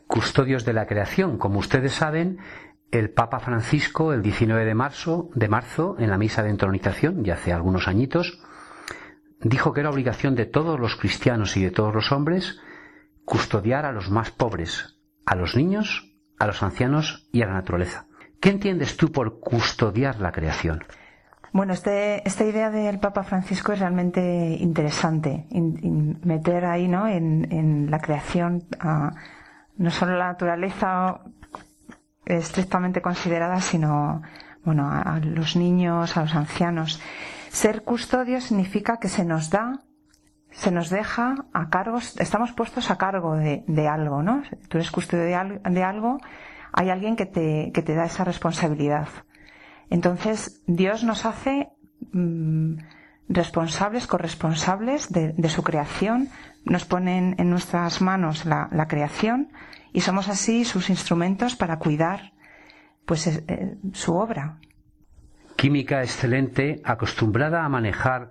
Custodios de la Creación. Como ustedes saben, el Papa Francisco, el 19 de marzo, de marzo en la misa de entronización, ya hace algunos añitos, dijo que era obligación de todos los cristianos y de todos los hombres custodiar a los más pobres, a los niños, a los ancianos y a la naturaleza. ¿Qué entiendes tú por custodiar la creación? Bueno, este, esta idea del Papa Francisco es realmente interesante. meter ahí, ¿no? En, la creación, no solo la naturaleza estrictamente considerada, sino, bueno, a los niños, a los ancianos. Ser custodio significa que se nos da, se nos deja a cargo, estamos puestos a cargo de, algo, ¿no? Tú eres custodio de, algo, hay alguien que te, que te da esa responsabilidad. Entonces, Dios nos hace mm, responsables, corresponsables de, su creación, nos pone en nuestras manos la, creación y somos así sus instrumentos para cuidar pues eh, su obra química excelente, acostumbrada a manejar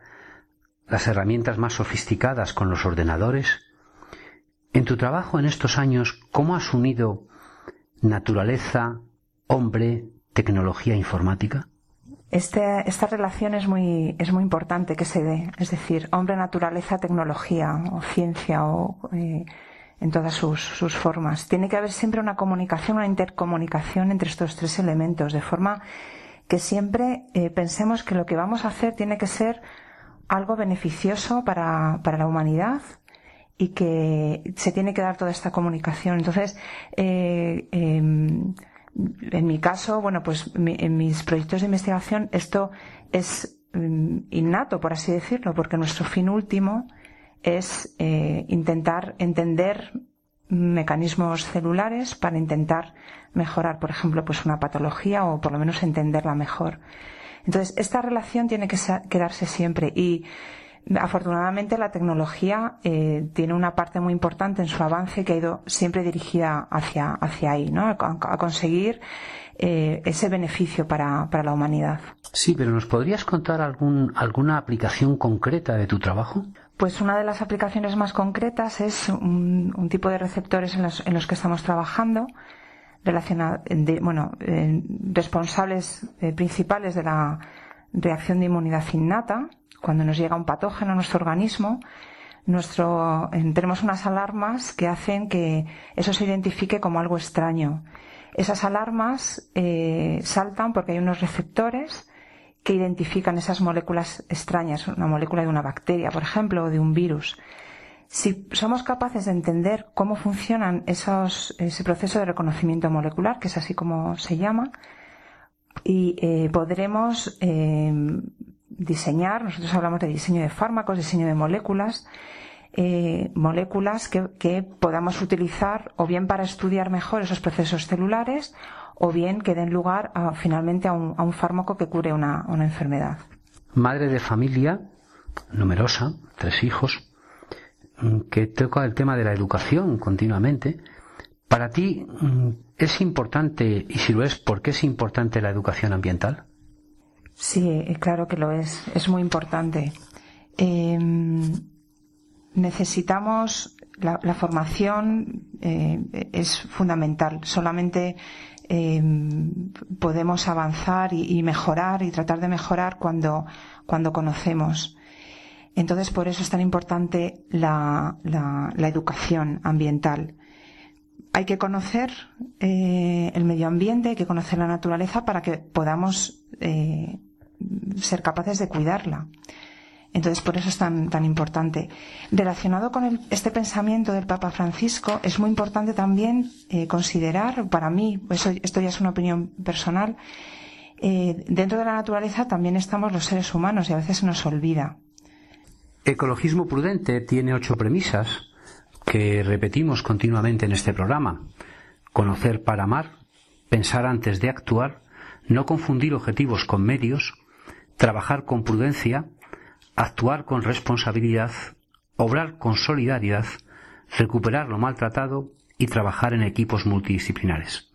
las herramientas más sofisticadas con los ordenadores. En tu trabajo en estos años, ¿cómo has unido naturaleza, hombre, tecnología informática? Este, esta relación es muy, es muy importante que se dé, es decir, hombre, naturaleza, tecnología o ciencia o eh, en todas sus, sus, formas. Tiene que haber siempre una comunicación, una intercomunicación entre estos tres elementos, de forma que siempre eh, pensemos que lo que vamos a hacer tiene que ser algo beneficioso para, la humanidad y que se tiene que dar toda esta comunicación. Entonces, eh, em, en mi caso, bueno, pues en mis proyectos de investigación esto es mm, innato, por así decirlo, porque nuestro fin último es eh, intentar entender mecanismos celulares para intentar mejorar, por ejemplo, pues una patología o por lo menos entenderla mejor. Entonces, esta relación tiene que quedarse siempre y afortunadamente la tecnología eh, tiene una parte muy importante en su avance que ha ido siempre dirigida hacia, hacia ahí, ¿no? A, conseguir eh, ese beneficio para, para, la humanidad. Sí, pero ¿nos podrías contar algún, alguna aplicación concreta de tu trabajo? Pues una de las aplicaciones más concretas es un, un tipo de receptores en los, en los que estamos trabajando relacionados, bueno, responsables eh, principales de la reacción de inmunidad innata, cuando nos llega un patógeno a nuestro organismo, tenemos unas alarmas que hacen que eso se identifique como algo extraño. Esas alarmas eh, saltan porque hay unos receptores que identifican esas moléculas extrañas, una molécula de una bacteria, por ejemplo, o de un virus. Si somos capaces de entender cómo funcionan ese proceso de reconocimiento molecular, que es así como se llama, y eh, podremos eh, diseñar, nosotros hablamos de diseño de fármacos, diseño de moléculas, eh, moléculas que, podamos utilizar o bien para estudiar mejor esos procesos celulares o bien que den lugar a, finalmente a un, fármaco que cure una, una enfermedad. Madre de familia, numerosa, tres hijos, mm, que toca el tema de la educación continuamente. Para ti, mm, ¿es importante, y si lo es, por qué es importante la educación ambiental? Sí, eh, claro que lo es. Es muy importante. Em, necesitamos la, formación eh, es fundamental. Solamente em, podemos avanzar y, mejorar y tratar de mejorar cuando, cuando conocemos. Entonces, por eso es tan importante la, la, educación ambiental. Hay que conocer eh, el medio ambiente, hay que conocer la naturaleza para que podamos ser capaces de cuidarla. Entonces, por eso es tan, tan importante. Relacionado con este pensamiento del Papa Francisco, es muy importante también eh, considerar, para mí, eso, esto ya es una opinión personal, eh, dentro de la naturaleza también estamos los seres humanos y a veces se nos olvida. Ecologismo Prudente tiene ocho premisas que repetimos continuamente en este programa. Conocer para amar, pensar antes de actuar, no confundir objetivos con medios, trabajar con prudencia, actuar con responsabilidad, obrar con solidaridad, recuperar lo maltratado y trabajar en equipos multidisciplinares.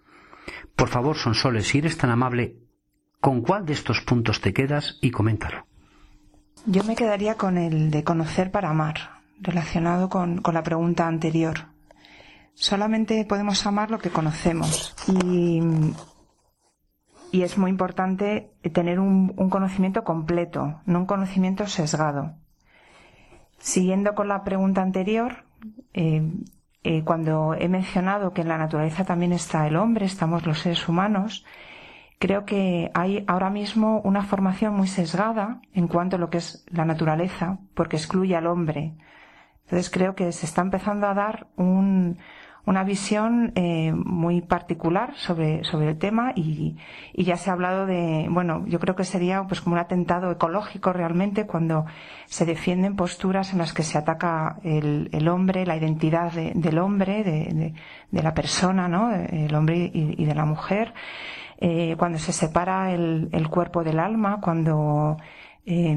Por favor, Sonsoles, si eres tan amable, ¿con cuál de estos puntos te quedas y coméntalo? Yo me quedaría con el de conocer para amar, relacionado con, con la pregunta anterior. Solamente podemos amar lo que conocemos y y es muy importante tener un, conocimiento completo, no un conocimiento sesgado. Siguiendo con la pregunta anterior, eh, eh, cuando he mencionado que en la naturaleza también está el hombre, estamos los seres humanos, creo que hay ahora mismo una formación muy sesgada en cuanto a lo que es la naturaleza, porque excluye al hombre. Entonces creo que se está empezando a dar un, una visión eh, muy particular sobre, sobre el tema y, y, ya se ha hablado de, bueno, yo creo que sería pues como un atentado ecológico realmente cuando se defienden posturas en las que se ataca el, el hombre, la identidad del hombre, de, de, la persona, ¿no? El hombre y, de la mujer, eh, cuando se separa el, el cuerpo del alma, cuando eh,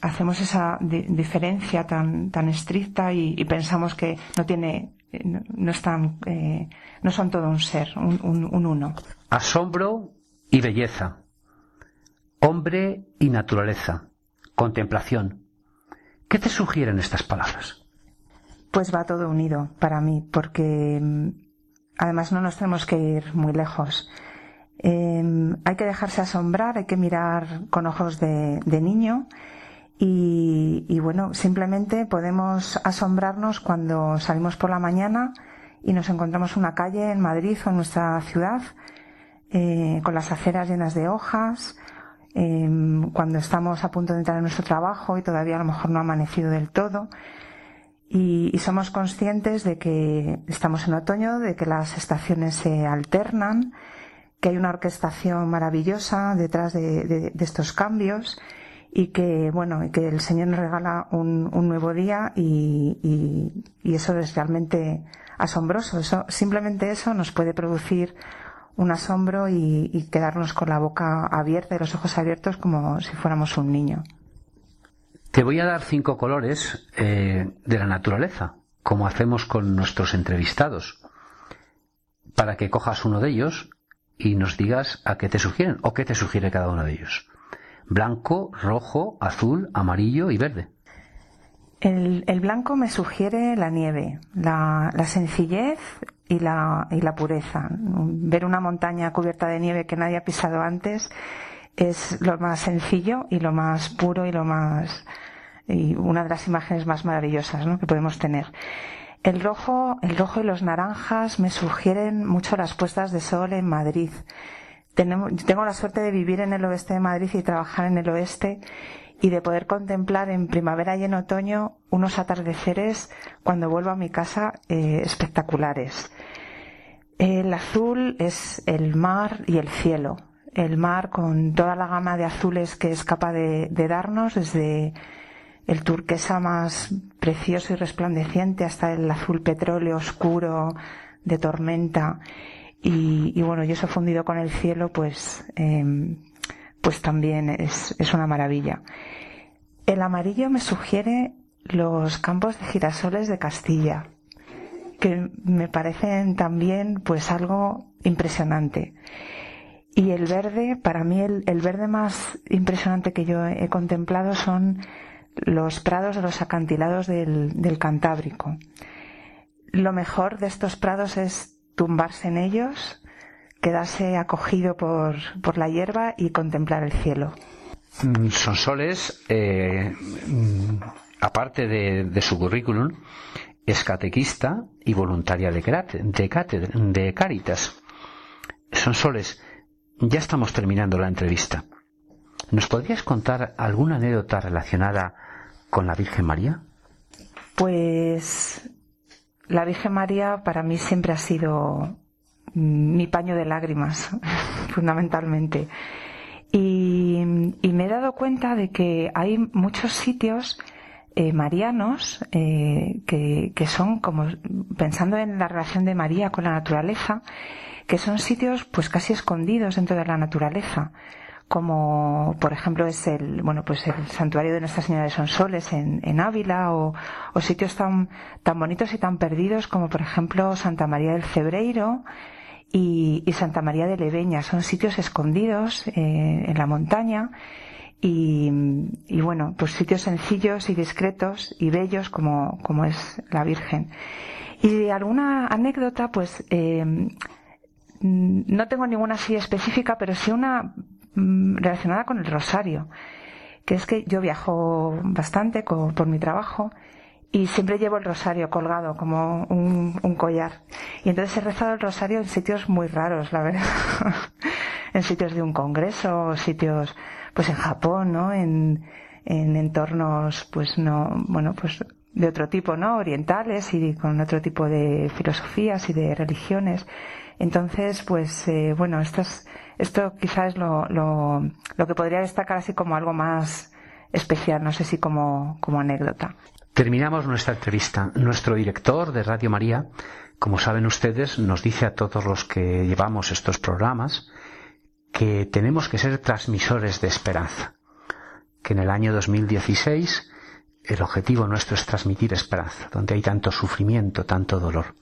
hacemos esa diferencia tan, tan estricta y, y, pensamos que no tiene no, están, eh, no son todo un ser, un, uno. Asombro y belleza, hombre y naturaleza, contemplación. ¿Qué te sugieren estas palabras? Pues va todo unido para mí, porque mm, además no nos tenemos que ir muy lejos. Em, hay que dejarse asombrar, hay que mirar con ojos de, de niño y, bueno, simplemente podemos asombrarnos cuando salimos por la mañana y nos encontramos una calle en Madrid o en nuestra ciudad eh, con las aceras llenas de hojas, em, cuando estamos a punto de entrar en nuestro trabajo y todavía a lo mejor no ha amanecido del todo. y, somos conscientes de que estamos en otoño, de que las estaciones se alternan, que hay una orquestación maravillosa detrás de, estos cambios y que bueno que el Señor nos regala un, nuevo día y, eso es realmente asombroso. Eso simplemente eso nos puede producir un asombro y, quedarnos con la boca abierta y los ojos abiertos como si fuéramos un niño. Te voy a dar cinco colores eh, de la naturaleza, como hacemos con nuestros entrevistados, para que cojas uno de ellos y nos digas a qué te sugieren o qué te sugiere cada uno de ellos. Blanco, rojo, azul, amarillo y verde. El, blanco me sugiere la nieve, la, sencillez y la, y la pureza. Ver una montaña cubierta de nieve que nadie ha pisado antes es lo más sencillo y lo más puro y lo más y una de las imágenes más maravillosas que podemos tener. El rojo, el rojo y los naranjas me sugieren mucho las puestas de sol en Madrid. Tengo la suerte de vivir en el oeste de Madrid y trabajar en el oeste y de poder contemplar en primavera y en otoño unos atardeceres cuando vuelvo a mi casa eh, espectaculares. El azul es el mar y el cielo el mar con toda la gama de azules que es capaz de, darnos, desde el turquesa más precioso y resplandeciente hasta el azul petróleo oscuro de tormenta. Y, bueno, y eso fundido con el cielo, pues, em, pues también es, es una maravilla. El amarillo me sugiere los campos de girasoles de Castilla, que me parecen también pues algo impresionante. Y el verde, para mí el, verde más impresionante que yo he contemplado son los prados de los acantilados del, del Cantábrico. Lo mejor de estos prados es tumbarse en ellos, quedarse acogido por, por la hierba y contemplar el cielo. Mm, son soles, eh, mm, aparte de, de, su currículum, es catequista y voluntaria de, de, de Caritas. Son soles ya estamos terminando la entrevista. ¿Nos podrías contar alguna anécdota relacionada con la Virgen María? Pues la Virgen María para mí siempre ha sido mi paño de lágrimas, fundamentalmente. Y, me he dado cuenta de que hay muchos sitios eh, marianos eh, que, que, son como pensando en la relación de María con la naturaleza que son sitios pues casi escondidos dentro de la naturaleza como por ejemplo es el bueno pues el santuario de Nuestra Señora de Sonsoles en, en Ávila o, sitios tan tan bonitos y tan perdidos como por ejemplo Santa María del Cebreiro y, Santa María de Leveña son sitios escondidos eh, en la montaña y, y, bueno pues sitios sencillos y discretos y bellos como como es la Virgen. Y alguna anécdota pues eh, no tengo ninguna así específica, pero sí una relacionada con el rosario, que es que yo viajo bastante por mi trabajo y siempre llevo el rosario colgado como un, collar. Y entonces he rezado el rosario en sitios muy raros, la verdad. en sitios de un congreso, sitios, pues en Japón, ¿no? En, en entornos, pues no, bueno, pues de otro tipo, ¿no? Orientales y con otro tipo de filosofías y de religiones. Entonces, pues eh, bueno, esto, esto quizás es lo, lo, lo, que podría destacar así como algo más especial, no sé si como, como anécdota. Terminamos nuestra entrevista. Nuestro director de Radio María, como saben ustedes, nos dice a todos los que llevamos estos programas que tenemos que ser transmisores de esperanza. Que en el año 2016 el objetivo nuestro es transmitir esperanza, donde hay tanto sufrimiento, tanto dolor.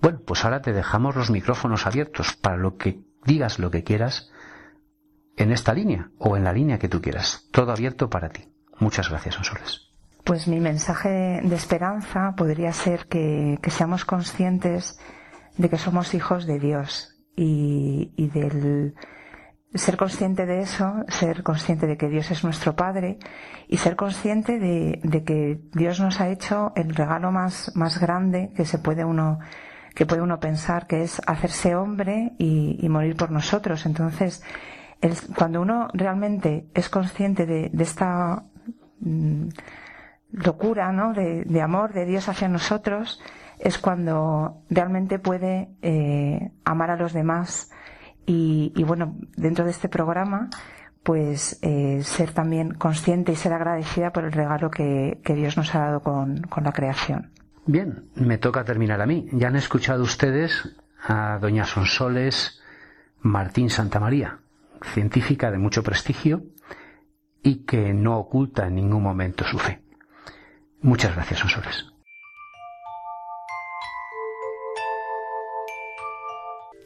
Bueno, pues ahora te dejamos los micrófonos abiertos para lo que digas lo que quieras en esta línea o en la línea que tú quieras. Todo abierto para ti. Muchas gracias, Sonsoles. Pues mi mensaje de esperanza podría ser que, seamos conscientes de que somos hijos de Dios y, del ser consciente de eso, ser consciente de que Dios es nuestro Padre y ser consciente de, de que Dios nos ha hecho el regalo más, más grande que se puede uno que puede uno pensar que es hacerse hombre y, morir por nosotros. Entonces, cuando uno realmente es consciente de, esta mm, locura ¿no? de, de amor de Dios hacia nosotros es cuando realmente puede eh, amar a los demás y, bueno, dentro de este programa, pues eh, ser también consciente y ser agradecida por el regalo que, Dios nos ha dado con, con, la creación. Bien, me toca terminar a mí. Ya han escuchado ustedes a doña Sonsoles Martín Santamaría, científica de mucho prestigio y que no oculta en ningún momento su fe. Muchas gracias, Sonsoles.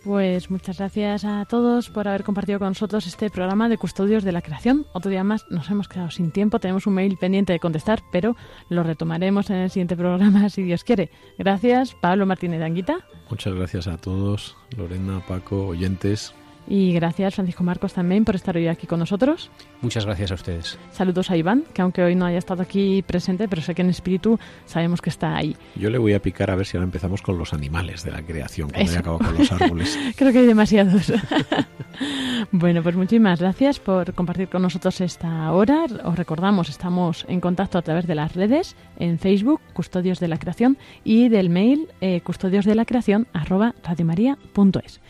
Pues muchas gracias a todos por haber compartido con nosotros este programa de Custodios de la Creación. Otro día más nos hemos quedado sin tiempo, tenemos un mail pendiente de contestar, pero lo retomaremos en el siguiente programa si Dios quiere. Gracias, Pablo Martínez Anguita. Muchas gracias a todos, Lorena, Paco, oyentes. Y gracias, Francisco Marcos, también por estar hoy aquí con nosotros. Muchas gracias a ustedes. Saludos a Iván, que aunque hoy no haya estado aquí presente, pero sé que en espíritu sabemos que está ahí. Yo le voy a picar a ver si ahora empezamos con los animales de la creación, cuando haya acabado con los árboles. Creo que hay demasiados. bueno, pues muchísimas gracias por compartir con nosotros esta hora. Os recordamos, estamos en contacto a través de las redes, en Facebook, Custodios de la Creación, y del mail eh, custodiosdelacreación arroba radiomaria.es.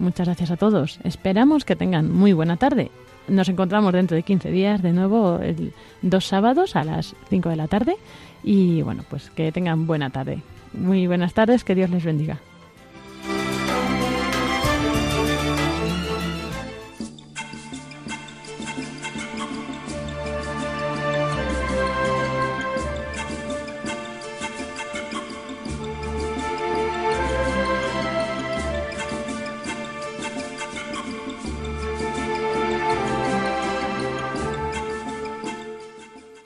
Muchas gracias a todos. Esperamos que tengan muy buena tarde. Nos encontramos dentro de 15 días de nuevo, el, dos sábados a las 5 de la tarde. Y bueno, pues que tengan buena tarde. Muy buenas tardes, que Dios les bendiga.